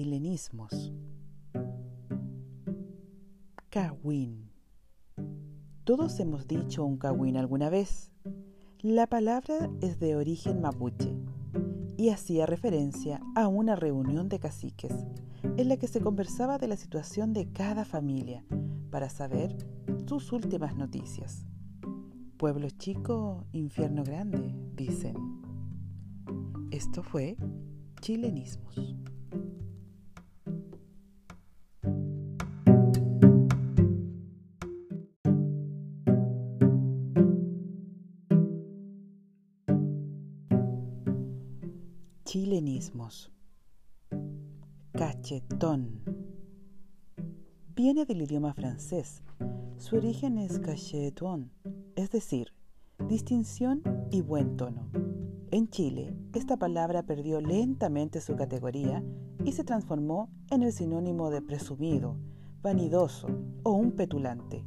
Chilenismos. Cawin. Todos hemos dicho un cawin alguna vez. La palabra es de origen mapuche y hacía referencia a una reunión de caciques en la que se conversaba de la situación de cada familia para saber sus últimas noticias. Pueblo chico, infierno grande, dicen. Esto fue Chilenismos. Chilenismos. Cachetón. Viene del idioma francés. Su origen es cacheton, es decir, distinción y buen tono. En Chile, esta palabra perdió lentamente su categoría y se transformó en el sinónimo de presumido, vanidoso o un petulante.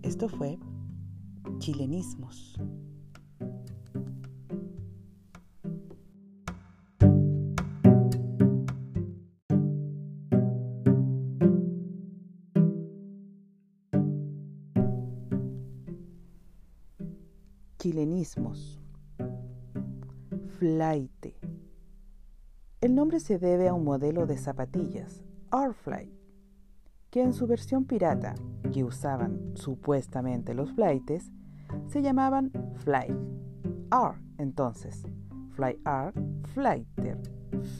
Esto fue chilenismos. Chilenismos. Flight. El nombre se debe a un modelo de zapatillas, R-Flight, que en su versión pirata, que usaban supuestamente los flightes, se llamaban Fly. R, entonces. Fly R, Flighter,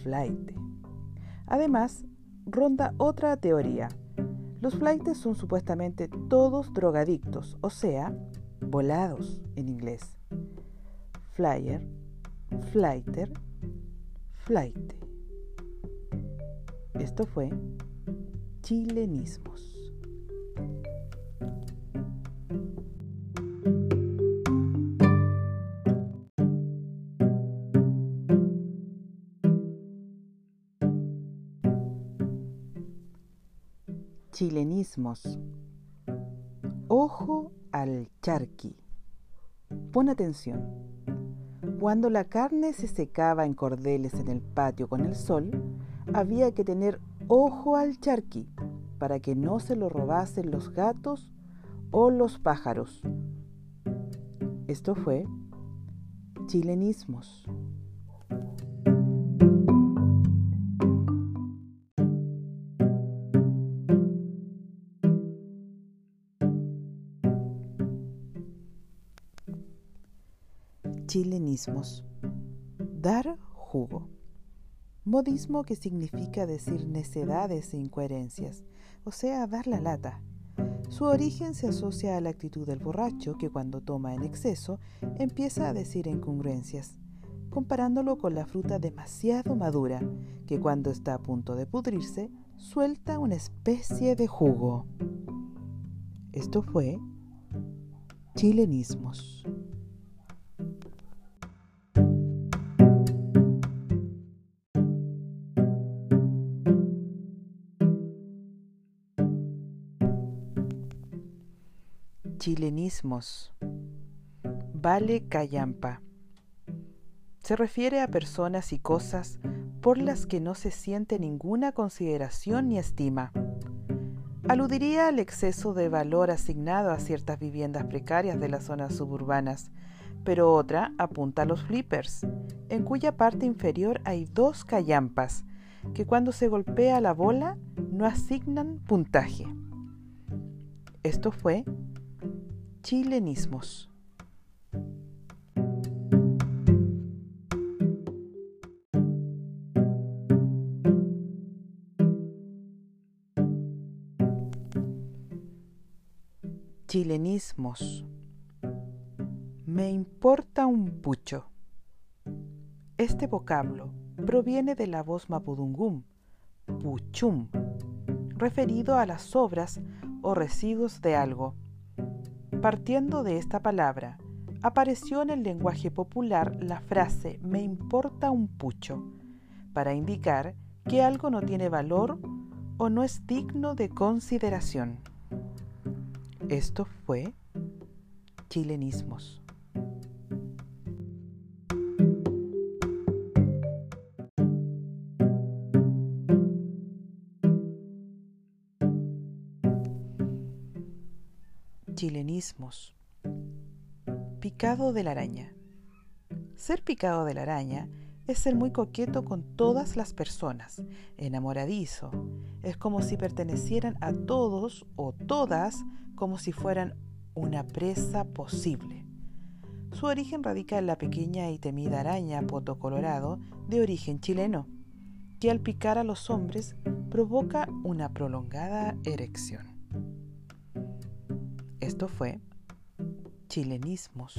Flight. Además, ronda otra teoría. Los flightes son supuestamente todos drogadictos, o sea, volados en inglés. Flyer, flighter, flight. Esto fue chilenismos. Chilenismos. Ojo al charqui. Pon atención. Cuando la carne se secaba en cordeles en el patio con el sol, había que tener ojo al charqui para que no se lo robasen los gatos o los pájaros. Esto fue chilenismos. Chilenismos. Dar jugo. Modismo que significa decir necedades e incoherencias, o sea, dar la lata. Su origen se asocia a la actitud del borracho que cuando toma en exceso empieza a decir incongruencias, comparándolo con la fruta demasiado madura que cuando está a punto de pudrirse suelta una especie de jugo. Esto fue chilenismos. Chilenismos. Vale callampa. Se refiere a personas y cosas por las que no se siente ninguna consideración ni estima. Aludiría al exceso de valor asignado a ciertas viviendas precarias de las zonas suburbanas, pero otra apunta a los flippers, en cuya parte inferior hay dos callampas que cuando se golpea la bola no asignan puntaje. Esto fue Chilenismos. Chilenismos. Me importa un pucho. Este vocablo proviene de la voz mapudungum, puchum, referido a las sobras o residuos de algo Partiendo de esta palabra, apareció en el lenguaje popular la frase me importa un pucho, para indicar que algo no tiene valor o no es digno de consideración. Esto fue chilenismos. Chilenismos. Picado de la araña. Ser picado de la araña es ser muy coqueto con todas las personas, enamoradizo. Es como si pertenecieran a todos o todas como si fueran una presa posible. Su origen radica en la pequeña y temida araña poto colorado de origen chileno, que al picar a los hombres provoca una prolongada erección. Esto fue Chilenismos.